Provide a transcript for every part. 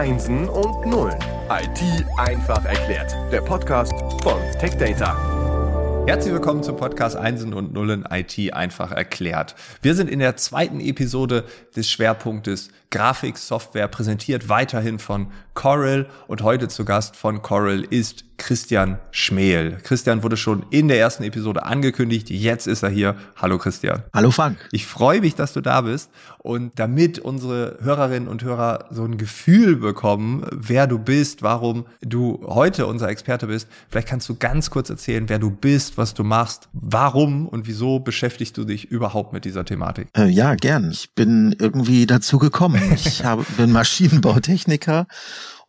Einsen und Nullen. IT einfach erklärt. Der Podcast von TechData. Herzlich willkommen zum Podcast Einsen und Nullen IT einfach erklärt. Wir sind in der zweiten Episode des Schwerpunktes Grafiksoftware präsentiert weiterhin von Coral und heute zu Gast von Coral ist Christian Schmel. Christian wurde schon in der ersten Episode angekündigt. Jetzt ist er hier. Hallo Christian. Hallo Frank. Ich freue mich, dass du da bist. Und damit unsere Hörerinnen und Hörer so ein Gefühl bekommen, wer du bist, warum du heute unser Experte bist, vielleicht kannst du ganz kurz erzählen, wer du bist, was du machst, warum und wieso beschäftigst du dich überhaupt mit dieser Thematik? Äh, ja, gern. Ich bin irgendwie dazu gekommen. Ich habe, bin Maschinenbautechniker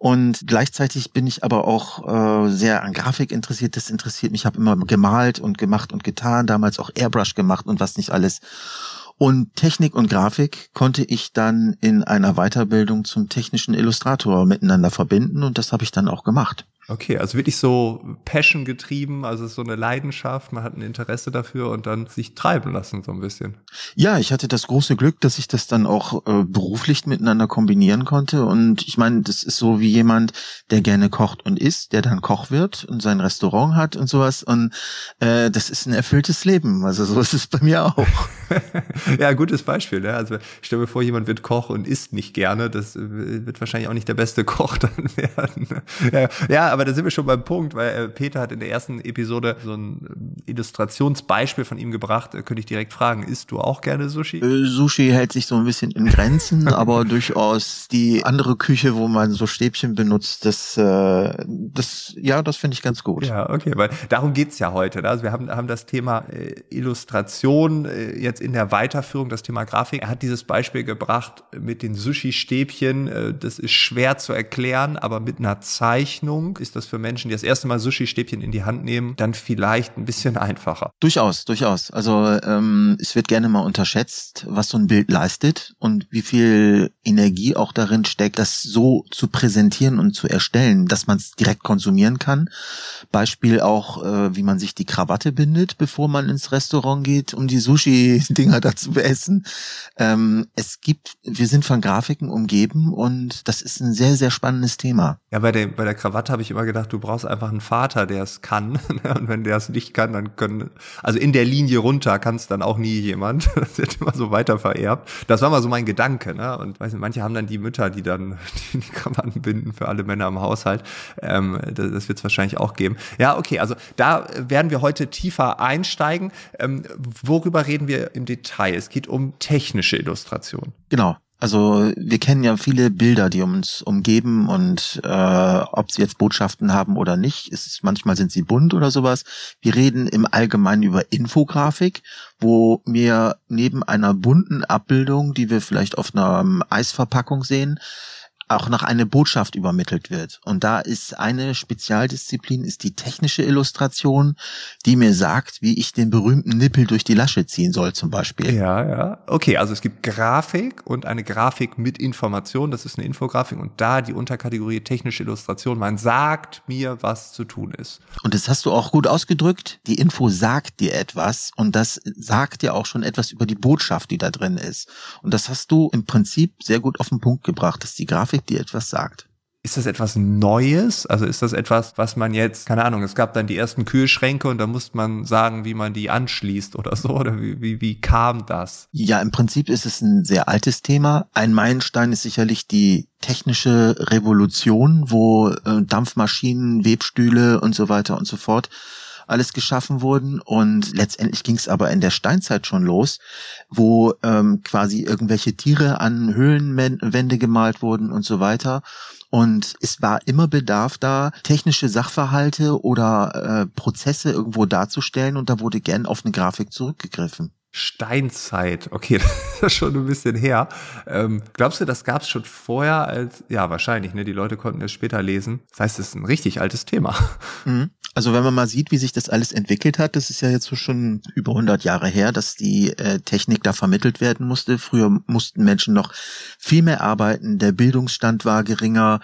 und gleichzeitig bin ich aber auch äh, sehr an Grafik interessiert. Das interessiert mich. Ich habe immer gemalt und gemacht und getan, damals auch Airbrush gemacht und was nicht alles. Und Technik und Grafik konnte ich dann in einer Weiterbildung zum technischen Illustrator miteinander verbinden und das habe ich dann auch gemacht. Okay, also wirklich so Passion getrieben, also so eine Leidenschaft, man hat ein Interesse dafür und dann sich treiben lassen so ein bisschen. Ja, ich hatte das große Glück, dass ich das dann auch äh, beruflich miteinander kombinieren konnte und ich meine, das ist so wie jemand, der gerne kocht und isst, der dann Koch wird und sein Restaurant hat und sowas und äh, das ist ein erfülltes Leben, also so ist es bei mir auch. ja, gutes Beispiel, ne? also stell mir vor, jemand wird Koch und isst nicht gerne, das äh, wird wahrscheinlich auch nicht der beste Koch dann werden. ja, ja aber aber da sind wir schon beim Punkt, weil äh, Peter hat in der ersten Episode so ein äh, Illustrationsbeispiel von ihm gebracht. Äh, könnte ich direkt fragen, isst du auch gerne Sushi? Äh, Sushi hält sich so ein bisschen in Grenzen, aber durchaus die andere Küche, wo man so Stäbchen benutzt, das, äh, das ja, das finde ich ganz gut. Ja, okay, weil darum geht's ja heute. Ne? Also wir haben, haben das Thema äh, Illustration äh, jetzt in der Weiterführung, das Thema Grafik. Er hat dieses Beispiel gebracht mit den Sushi-Stäbchen. Das ist schwer zu erklären, aber mit einer Zeichnung ist das für Menschen, die das erste Mal Sushi-Stäbchen in die Hand nehmen, dann vielleicht ein bisschen einfacher. Durchaus, durchaus. Also ähm, es wird gerne mal unterschätzt, was so ein Bild leistet und wie viel Energie auch darin steckt, das so zu präsentieren und zu erstellen, dass man es direkt konsumieren kann. Beispiel auch, äh, wie man sich die Krawatte bindet, bevor man ins Restaurant geht, um die Sushi-Dinger da zu essen. Ähm, es gibt, wir sind von Grafiken umgeben und das ist ein sehr, sehr spannendes Thema. Ja, bei der, bei der Krawatte habe ich immer gedacht, du brauchst einfach einen Vater, der es kann. Und wenn der es nicht kann, dann können, also in der Linie runter kann es dann auch nie jemand. Das wird immer so weiter vererbt. Das war mal so mein Gedanke, ne? Und weiß nicht, manche haben dann die Mütter, die dann die, die Krawatten binden für alle Männer im Haushalt. Ähm, das das wird es wahrscheinlich auch geben. Ja, okay, also da werden wir heute tiefer einsteigen. Ähm, worüber reden wir im Detail? Es geht um technische Illustration. Genau. Also wir kennen ja viele Bilder, die uns umgeben und äh, ob sie jetzt Botschaften haben oder nicht, ist manchmal sind sie bunt oder sowas. Wir reden im Allgemeinen über Infografik, wo mir neben einer bunten Abbildung, die wir vielleicht auf einer Eisverpackung sehen, auch noch eine Botschaft übermittelt wird. Und da ist eine Spezialdisziplin, ist die technische Illustration, die mir sagt, wie ich den berühmten Nippel durch die Lasche ziehen soll, zum Beispiel. Ja, ja. Okay, also es gibt Grafik und eine Grafik mit Information, das ist eine Infografik und da die Unterkategorie technische Illustration. Man sagt mir, was zu tun ist. Und das hast du auch gut ausgedrückt. Die Info sagt dir etwas und das sagt dir auch schon etwas über die Botschaft, die da drin ist. Und das hast du im Prinzip sehr gut auf den Punkt gebracht, dass die Grafik Dir etwas sagt. Ist das etwas Neues? Also ist das etwas, was man jetzt, keine Ahnung, es gab dann die ersten Kühlschränke und da musste man sagen, wie man die anschließt oder so? Oder wie, wie, wie kam das? Ja, im Prinzip ist es ein sehr altes Thema. Ein Meilenstein ist sicherlich die technische Revolution, wo äh, Dampfmaschinen, Webstühle und so weiter und so fort alles geschaffen wurden. Und letztendlich ging es aber in der Steinzeit schon los, wo ähm, quasi irgendwelche Tiere an Höhlenwände gemalt wurden und so weiter. Und es war immer Bedarf da, technische Sachverhalte oder äh, Prozesse irgendwo darzustellen und da wurde gern auf eine Grafik zurückgegriffen. Steinzeit, okay, das ist schon ein bisschen her. Ähm, glaubst du, das gab es schon vorher als, ja, wahrscheinlich, ne? Die Leute konnten es später lesen. Das heißt, es ist ein richtig altes Thema. Mhm. Also wenn man mal sieht, wie sich das alles entwickelt hat, das ist ja jetzt so schon über 100 Jahre her, dass die äh, Technik da vermittelt werden musste. Früher mussten Menschen noch viel mehr arbeiten, der Bildungsstand war geringer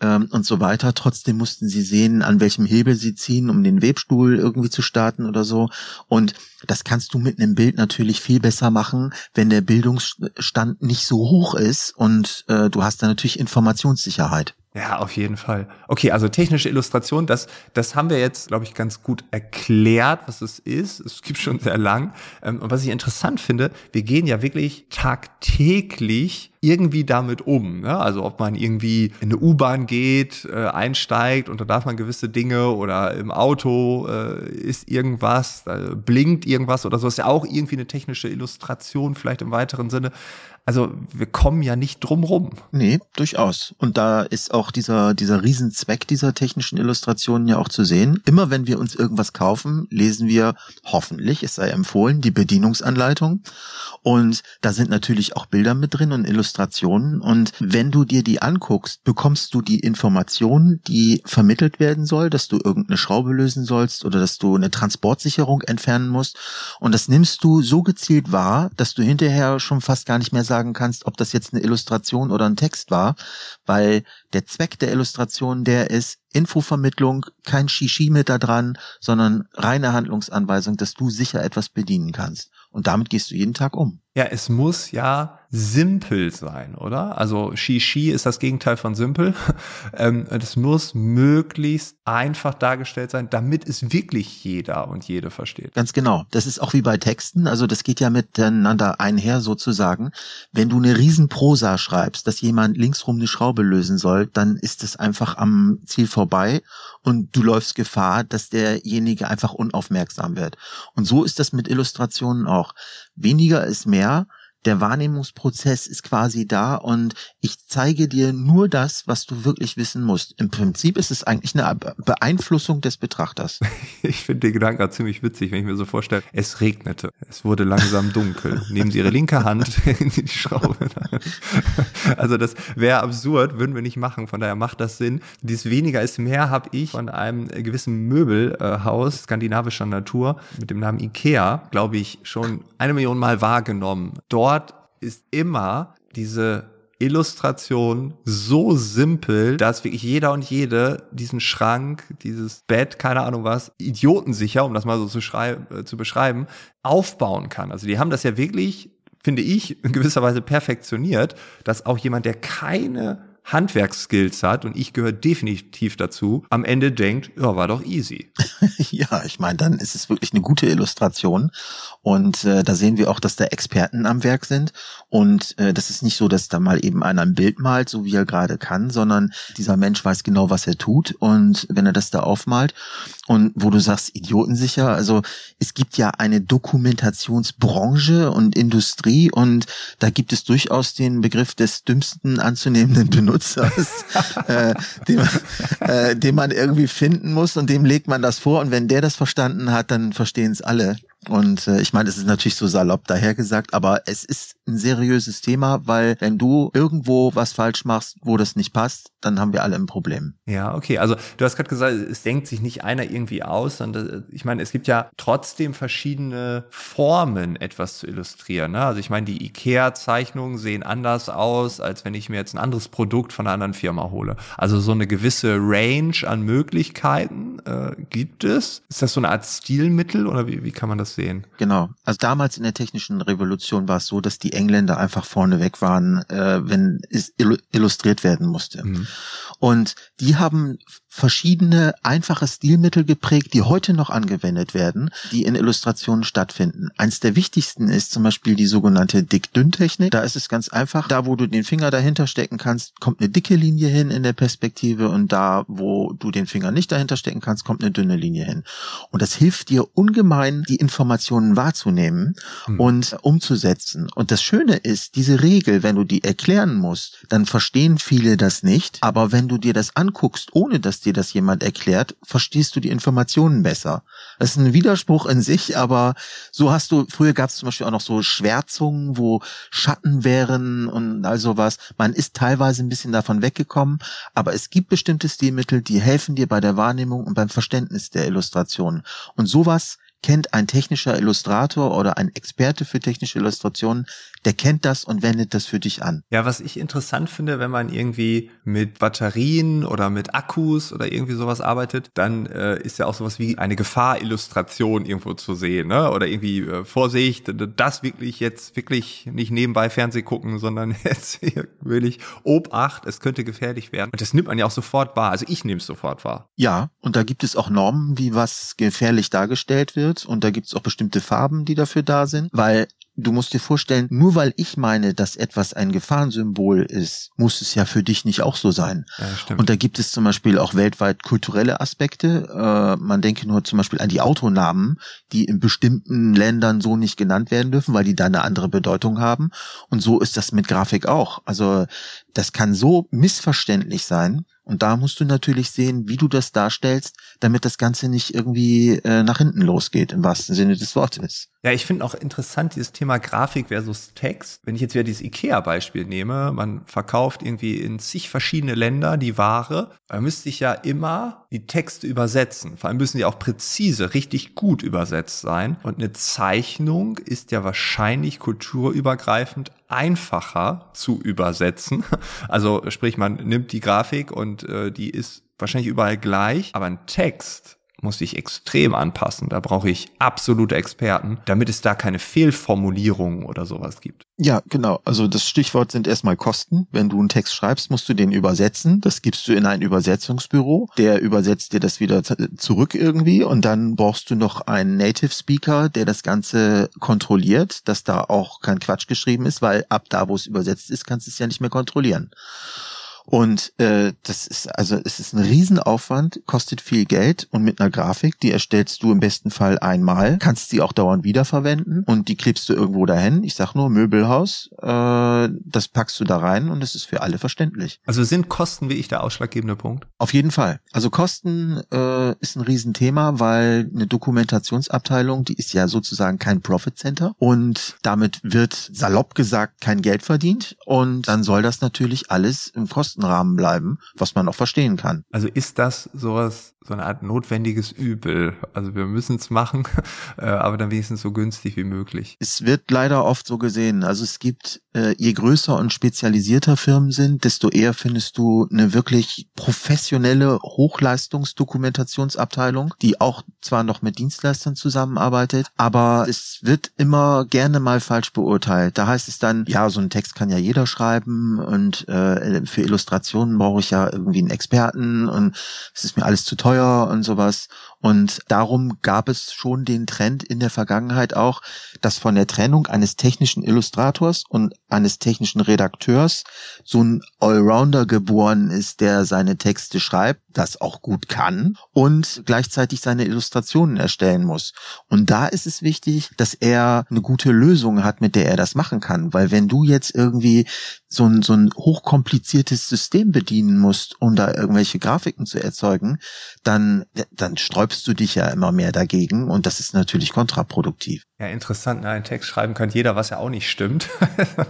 ähm, und so weiter. Trotzdem mussten sie sehen, an welchem Hebel sie ziehen, um den Webstuhl irgendwie zu starten oder so. Und das kannst du mit einem Bild natürlich viel besser machen, wenn der Bildungsstand nicht so hoch ist und äh, du hast da natürlich Informationssicherheit. Ja, auf jeden Fall. Okay, also technische Illustration, das, das haben wir jetzt, glaube ich, ganz gut erklärt, was es ist. Es gibt schon sehr lang. Ähm, und was ich interessant finde, wir gehen ja wirklich tagtäglich irgendwie damit um. Ne? Also ob man irgendwie in eine U-Bahn geht, äh, einsteigt und da darf man gewisse Dinge oder im Auto äh, ist irgendwas, da blinkt irgendwas oder so, ist ja auch irgendwie eine technische Illustration, vielleicht im weiteren Sinne. Also wir kommen ja nicht drum rum. Nee, durchaus. Und da ist auch dieser, dieser Riesenzweck dieser technischen Illustrationen ja auch zu sehen. Immer wenn wir uns irgendwas kaufen, lesen wir hoffentlich, es sei empfohlen, die Bedienungsanleitung. Und da sind natürlich auch Bilder mit drin und Illustrationen. Und wenn du dir die anguckst, bekommst du die Information, die vermittelt werden soll, dass du irgendeine Schraube lösen sollst oder dass du eine Transportsicherung entfernen musst. Und das nimmst du so gezielt wahr, dass du hinterher schon fast gar nicht mehr sagen kannst, ob das jetzt eine Illustration oder ein Text war, weil der Zweck der Illustration der ist, Infovermittlung, kein Shishi mit da dran, sondern reine Handlungsanweisung, dass du sicher etwas bedienen kannst. Und damit gehst du jeden Tag um. Ja, es muss ja simpel sein, oder? Also Shishi ist das Gegenteil von simpel. Ähm, es muss möglichst einfach dargestellt sein, damit es wirklich jeder und jede versteht. Ganz genau. Das ist auch wie bei Texten. Also das geht ja miteinander einher sozusagen. Wenn du eine Riesenprosa schreibst, dass jemand linksrum eine Schraube lösen soll, dann ist es einfach am Ziel vorbei und du läufst Gefahr, dass derjenige einfach unaufmerksam wird. Und so ist das mit Illustrationen auch. Weniger ist mehr der Wahrnehmungsprozess ist quasi da und ich zeige dir nur das, was du wirklich wissen musst. Im Prinzip ist es eigentlich eine Beeinflussung des Betrachters. Ich finde den Gedanken ziemlich witzig, wenn ich mir so vorstelle, es regnete, es wurde langsam dunkel. Nehmen Sie Ihre linke Hand in die Schraube. Also das wäre absurd, würden wir nicht machen. Von daher macht das Sinn. Dies weniger ist mehr habe ich von einem gewissen Möbelhaus skandinavischer Natur mit dem Namen Ikea, glaube ich, schon eine Million Mal wahrgenommen. Dort dort ist immer diese Illustration so simpel, dass wirklich jeder und jede diesen Schrank, dieses Bett, keine Ahnung was, idiotensicher, um das mal so zu, äh, zu beschreiben, aufbauen kann. Also die haben das ja wirklich, finde ich, in gewisser Weise perfektioniert, dass auch jemand, der keine Handwerksskills hat, und ich gehöre definitiv dazu, am Ende denkt, ja, war doch easy. ja, ich meine, dann ist es wirklich eine gute Illustration. Und äh, da sehen wir auch, dass da Experten am Werk sind. Und äh, das ist nicht so, dass da mal eben einer ein Bild malt, so wie er gerade kann, sondern dieser Mensch weiß genau, was er tut. Und wenn er das da aufmalt und wo du sagst, idiotensicher, also es gibt ja eine Dokumentationsbranche und Industrie und da gibt es durchaus den Begriff des dümmsten anzunehmenden Benutzers, äh, den, äh, den man irgendwie finden muss und dem legt man das vor und wenn der das verstanden hat, dann verstehen es alle. Und äh, ich meine, es ist natürlich so salopp dahergesagt, aber es ist ein seriöses Thema, weil wenn du irgendwo was falsch machst, wo das nicht passt, dann haben wir alle ein Problem. Ja, okay. Also du hast gerade gesagt, es denkt sich nicht einer irgendwie aus. Und äh, ich meine, es gibt ja trotzdem verschiedene Formen, etwas zu illustrieren. Ne? Also ich meine, die IKEA-Zeichnungen sehen anders aus, als wenn ich mir jetzt ein anderes Produkt von einer anderen Firma hole. Also so eine gewisse Range an Möglichkeiten äh, gibt es. Ist das so eine Art Stilmittel oder wie, wie kann man das das sehen. Genau. Also damals in der technischen Revolution war es so, dass die Engländer einfach vorne weg waren, äh, wenn es illustriert werden musste. Mhm. Und die haben verschiedene einfache Stilmittel geprägt, die heute noch angewendet werden, die in Illustrationen stattfinden. Eins der wichtigsten ist zum Beispiel die sogenannte Dick-Dünn-Technik. Da ist es ganz einfach. Da, wo du den Finger dahinter stecken kannst, kommt eine dicke Linie hin in der Perspektive und da, wo du den Finger nicht dahinter stecken kannst, kommt eine dünne Linie hin. Und das hilft dir ungemein, die Informationen wahrzunehmen hm. und umzusetzen. Und das Schöne ist, diese Regel, wenn du die erklären musst, dann verstehen viele das nicht. Aber wenn du dir das anguckst, ohne dass dir das jemand erklärt, verstehst du die Informationen besser. Das ist ein Widerspruch in sich, aber so hast du, früher gab es zum Beispiel auch noch so Schwärzungen, wo Schatten wären und all sowas. Man ist teilweise ein bisschen davon weggekommen, aber es gibt bestimmte Stilmittel, die helfen dir bei der Wahrnehmung und beim Verständnis der Illustration. Und sowas kennt ein technischer Illustrator oder ein Experte für technische Illustrationen, der kennt das und wendet das für dich an. Ja, was ich interessant finde, wenn man irgendwie mit Batterien oder mit Akkus oder irgendwie sowas arbeitet, dann äh, ist ja auch sowas wie eine Gefahrillustration irgendwo zu sehen, ne? Oder irgendwie äh, Vorsicht, das wirklich jetzt wirklich nicht nebenbei Fernseh gucken, sondern jetzt will ich Obacht, es könnte gefährlich werden. Und das nimmt man ja auch sofort wahr. Also ich nehme es sofort wahr. Ja, und da gibt es auch Normen, wie was gefährlich dargestellt wird. Und da gibt es auch bestimmte Farben, die dafür da sind, weil du musst dir vorstellen, nur weil ich meine, dass etwas ein Gefahrensymbol ist, muss es ja für dich nicht auch so sein. Ja, und da gibt es zum Beispiel auch weltweit kulturelle Aspekte. Äh, man denke nur zum Beispiel an die Autonamen, die in bestimmten Ländern so nicht genannt werden dürfen, weil die da eine andere Bedeutung haben. Und so ist das mit Grafik auch. Also das kann so missverständlich sein. Und da musst du natürlich sehen, wie du das darstellst, damit das Ganze nicht irgendwie äh, nach hinten losgeht, im wahrsten Sinne des Wortes. Ja, ich finde auch interessant dieses Thema Grafik versus Text. Wenn ich jetzt wieder dieses IKEA-Beispiel nehme, man verkauft irgendwie in zig verschiedene Länder die Ware, dann müsste ich ja immer die Texte übersetzen. Vor allem müssen die auch präzise, richtig gut übersetzt sein. Und eine Zeichnung ist ja wahrscheinlich kulturübergreifend einfacher zu übersetzen. Also sprich, man nimmt die Grafik und äh, die ist wahrscheinlich überall gleich, aber ein Text muss ich extrem anpassen. Da brauche ich absolute Experten, damit es da keine Fehlformulierungen oder sowas gibt. Ja, genau. Also das Stichwort sind erstmal Kosten. Wenn du einen Text schreibst, musst du den übersetzen. Das gibst du in ein Übersetzungsbüro. Der übersetzt dir das wieder zurück irgendwie und dann brauchst du noch einen Native Speaker, der das Ganze kontrolliert, dass da auch kein Quatsch geschrieben ist, weil ab da, wo es übersetzt ist, kannst du es ja nicht mehr kontrollieren. Und äh, das ist also es ist ein Riesenaufwand, kostet viel Geld und mit einer Grafik, die erstellst du im besten Fall einmal, kannst sie auch dauernd wiederverwenden und die klebst du irgendwo dahin. Ich sag nur Möbelhaus, äh, das packst du da rein und es ist für alle verständlich. Also sind Kosten wie ich der ausschlaggebende Punkt? Auf jeden Fall. Also Kosten äh, ist ein Riesenthema, weil eine Dokumentationsabteilung, die ist ja sozusagen kein Profit Center und damit wird salopp gesagt kein Geld verdient und dann soll das natürlich alles im Kosten Rahmen bleiben, was man auch verstehen kann. Also ist das sowas, so eine Art notwendiges Übel? Also wir müssen es machen, äh, aber dann wenigstens so günstig wie möglich. Es wird leider oft so gesehen. Also es gibt, äh, je größer und spezialisierter Firmen sind, desto eher findest du eine wirklich professionelle Hochleistungsdokumentationsabteilung, die auch zwar noch mit Dienstleistern zusammenarbeitet, aber es wird immer gerne mal falsch beurteilt. Da heißt es dann, ja, so ein Text kann ja jeder schreiben und äh, für Illustrationen brauche ich ja irgendwie einen Experten und es ist mir alles zu teuer und sowas. Und darum gab es schon den Trend in der Vergangenheit auch, dass von der Trennung eines technischen Illustrators und eines technischen Redakteurs so ein Allrounder geboren ist, der seine Texte schreibt, das auch gut kann und gleichzeitig seine Illustrationen erstellen muss. Und da ist es wichtig, dass er eine gute Lösung hat, mit der er das machen kann. Weil wenn du jetzt irgendwie so ein, so ein hochkompliziertes System bedienen musst, um da irgendwelche Grafiken zu erzeugen, dann, dann sträubst du dich ja immer mehr dagegen und das ist natürlich kontraproduktiv. Ja, interessant. Ne? Einen Text schreiben kann jeder, was ja auch nicht stimmt.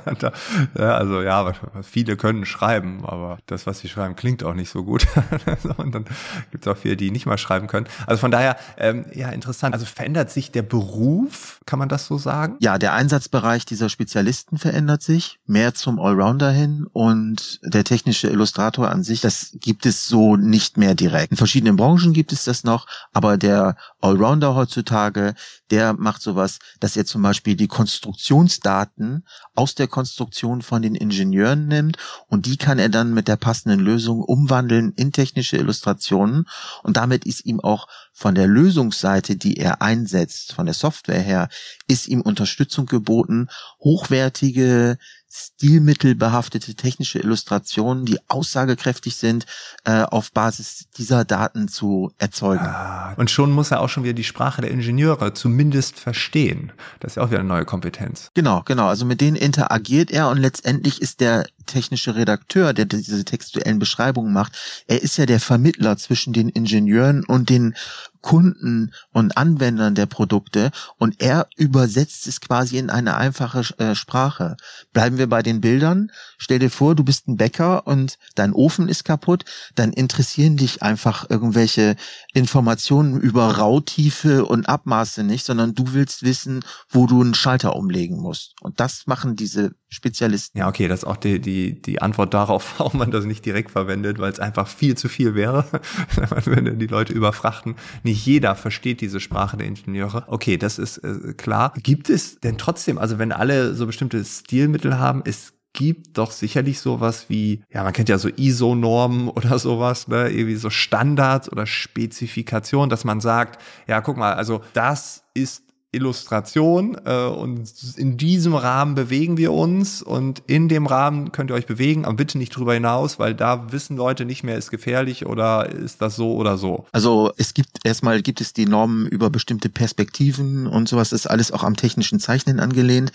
also ja, viele können schreiben, aber das, was sie schreiben, klingt auch nicht so gut. und dann gibt es auch viele, die nicht mal schreiben können. Also von daher, ähm, ja, interessant. Also verändert sich der Beruf, kann man das so sagen? Ja, der Einsatzbereich dieser Spezialisten verändert sich mehr zum Allrounder hin und der technische Illustrator an sich, das gibt es so nicht mehr direkt. In verschiedenen Branchen gibt es das noch, aber der Allrounder heutzutage, der macht sowas, dass er zum Beispiel die Konstruktionsdaten aus der Konstruktion von den Ingenieuren nimmt und die kann er dann mit der passenden Lösung umwandeln in technische Illustrationen und damit ist ihm auch von der Lösungsseite, die er einsetzt, von der Software her, ist ihm Unterstützung geboten, hochwertige stilmittelbehaftete technische Illustrationen, die aussagekräftig sind, äh, auf Basis dieser Daten zu erzeugen. Ah, und schon muss er auch schon wieder die Sprache der Ingenieure zumindest verstehen. Das ist ja auch wieder eine neue Kompetenz. Genau, genau. Also mit denen interagiert er und letztendlich ist der technische Redakteur, der diese textuellen Beschreibungen macht, er ist ja der Vermittler zwischen den Ingenieuren und den Kunden und Anwendern der Produkte und er übersetzt es quasi in eine einfache äh, Sprache. Bleiben wir bei den Bildern. Stell dir vor, du bist ein Bäcker und dein Ofen ist kaputt, dann interessieren dich einfach irgendwelche Informationen über Rautiefe und Abmaße nicht, sondern du willst wissen, wo du einen Schalter umlegen musst. Und das machen diese Spezialisten. Ja, okay, das ist auch die, die, die Antwort darauf, warum man das nicht direkt verwendet, weil es einfach viel zu viel wäre, wenn die Leute überfrachten. Nicht jeder versteht diese Sprache der Ingenieure. Okay, das ist äh, klar. Gibt es denn trotzdem, also wenn alle so bestimmte Stilmittel haben, es gibt doch sicherlich sowas wie, ja, man kennt ja so ISO-Normen oder sowas, ne, irgendwie so Standards oder Spezifikationen, dass man sagt, ja, guck mal, also das ist Illustration äh, und in diesem Rahmen bewegen wir uns und in dem Rahmen könnt ihr euch bewegen, aber bitte nicht drüber hinaus, weil da wissen Leute nicht mehr, ist gefährlich oder ist das so oder so. Also es gibt erstmal gibt es die Normen über bestimmte Perspektiven und sowas, ist alles auch am technischen Zeichnen angelehnt.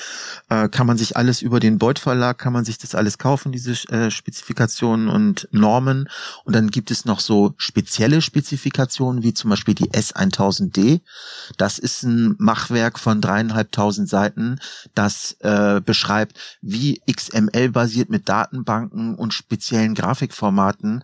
Äh, kann man sich alles über den Beuth Verlag, kann man sich das alles kaufen, diese äh, Spezifikationen und Normen. Und dann gibt es noch so spezielle Spezifikationen, wie zum Beispiel die S1000D. Das ist ein Mach Fachwerk von dreieinhalbtausend Seiten, das äh, beschreibt, wie XML basiert mit Datenbanken und speziellen Grafikformaten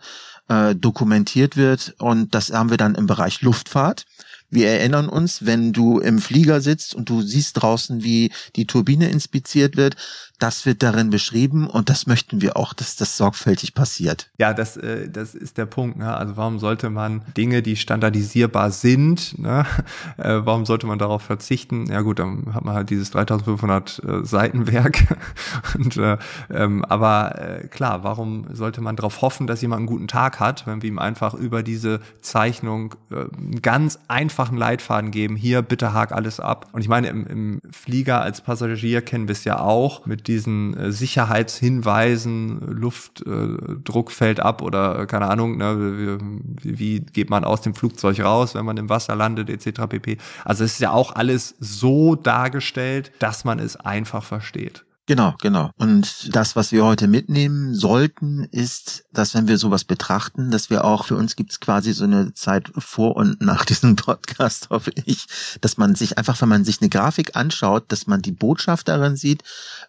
äh, dokumentiert wird. Und das haben wir dann im Bereich Luftfahrt. Wir erinnern uns, wenn du im Flieger sitzt und du siehst draußen, wie die Turbine inspiziert wird, das wird darin beschrieben und das möchten wir auch, dass das sorgfältig passiert. Ja, das, äh, das ist der Punkt. Ne? Also warum sollte man Dinge, die standardisierbar sind, ne? äh, warum sollte man darauf verzichten? Ja gut, dann hat man halt dieses 3500 äh, Seitenwerk. und, äh, ähm, aber äh, klar, warum sollte man darauf hoffen, dass jemand einen guten Tag hat, wenn wir ihm einfach über diese Zeichnung äh, einen ganz einfachen Leitfaden geben, hier bitte hak alles ab. Und ich meine, im, im Flieger als Passagier kennen wir es ja auch mit diesen äh, Sicherheitshinweisen, Luftdruck äh, fällt ab oder äh, keine Ahnung, ne, wie, wie geht man aus dem Flugzeug raus, wenn man im Wasser landet, etc. pp. Also es ist ja auch alles so dargestellt, dass man es einfach versteht. Genau, genau. Und das, was wir heute mitnehmen sollten, ist, dass wenn wir sowas betrachten, dass wir auch, für uns gibt es quasi so eine Zeit vor und nach diesem Podcast, hoffe ich, dass man sich einfach, wenn man sich eine Grafik anschaut, dass man die Botschaft darin sieht,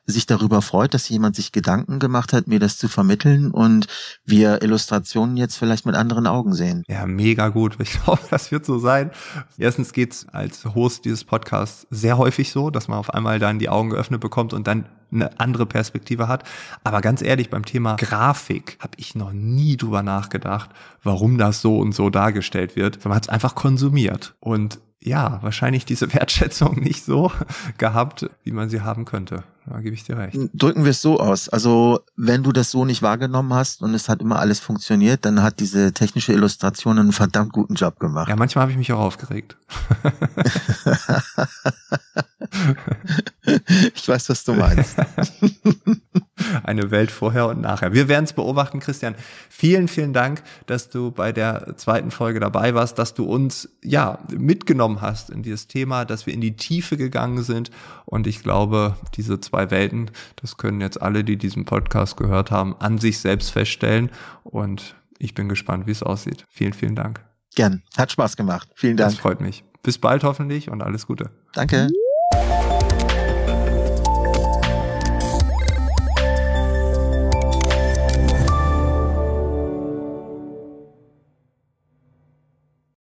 sich darüber freut, dass jemand sich Gedanken gemacht hat, mir das zu vermitteln und wir Illustrationen jetzt vielleicht mit anderen Augen sehen. Ja, mega gut. Ich hoffe, das wird so sein. Erstens geht's als Host dieses Podcasts sehr häufig so, dass man auf einmal dann die Augen geöffnet bekommt und dann eine andere Perspektive hat. Aber ganz ehrlich, beim Thema Grafik habe ich noch nie drüber nachgedacht, warum das so und so dargestellt wird. Man hat es einfach konsumiert. Und ja, wahrscheinlich diese Wertschätzung nicht so gehabt, wie man sie haben könnte. Da gebe ich dir recht. Drücken wir es so aus. Also, wenn du das so nicht wahrgenommen hast und es hat immer alles funktioniert, dann hat diese technische Illustration einen verdammt guten Job gemacht. Ja, manchmal habe ich mich auch aufgeregt. ich weiß, was du meinst. Eine Welt vorher und nachher. Wir werden es beobachten, Christian. Vielen, vielen Dank, dass du bei der zweiten Folge dabei warst, dass du uns ja mitgenommen hast in dieses Thema, dass wir in die Tiefe gegangen sind. Und ich glaube, diese zwei Welten, das können jetzt alle, die diesen Podcast gehört haben, an sich selbst feststellen. Und ich bin gespannt, wie es aussieht. Vielen, vielen Dank. Gern. Hat Spaß gemacht. Vielen Dank. Das freut mich. Bis bald hoffentlich und alles Gute. Danke.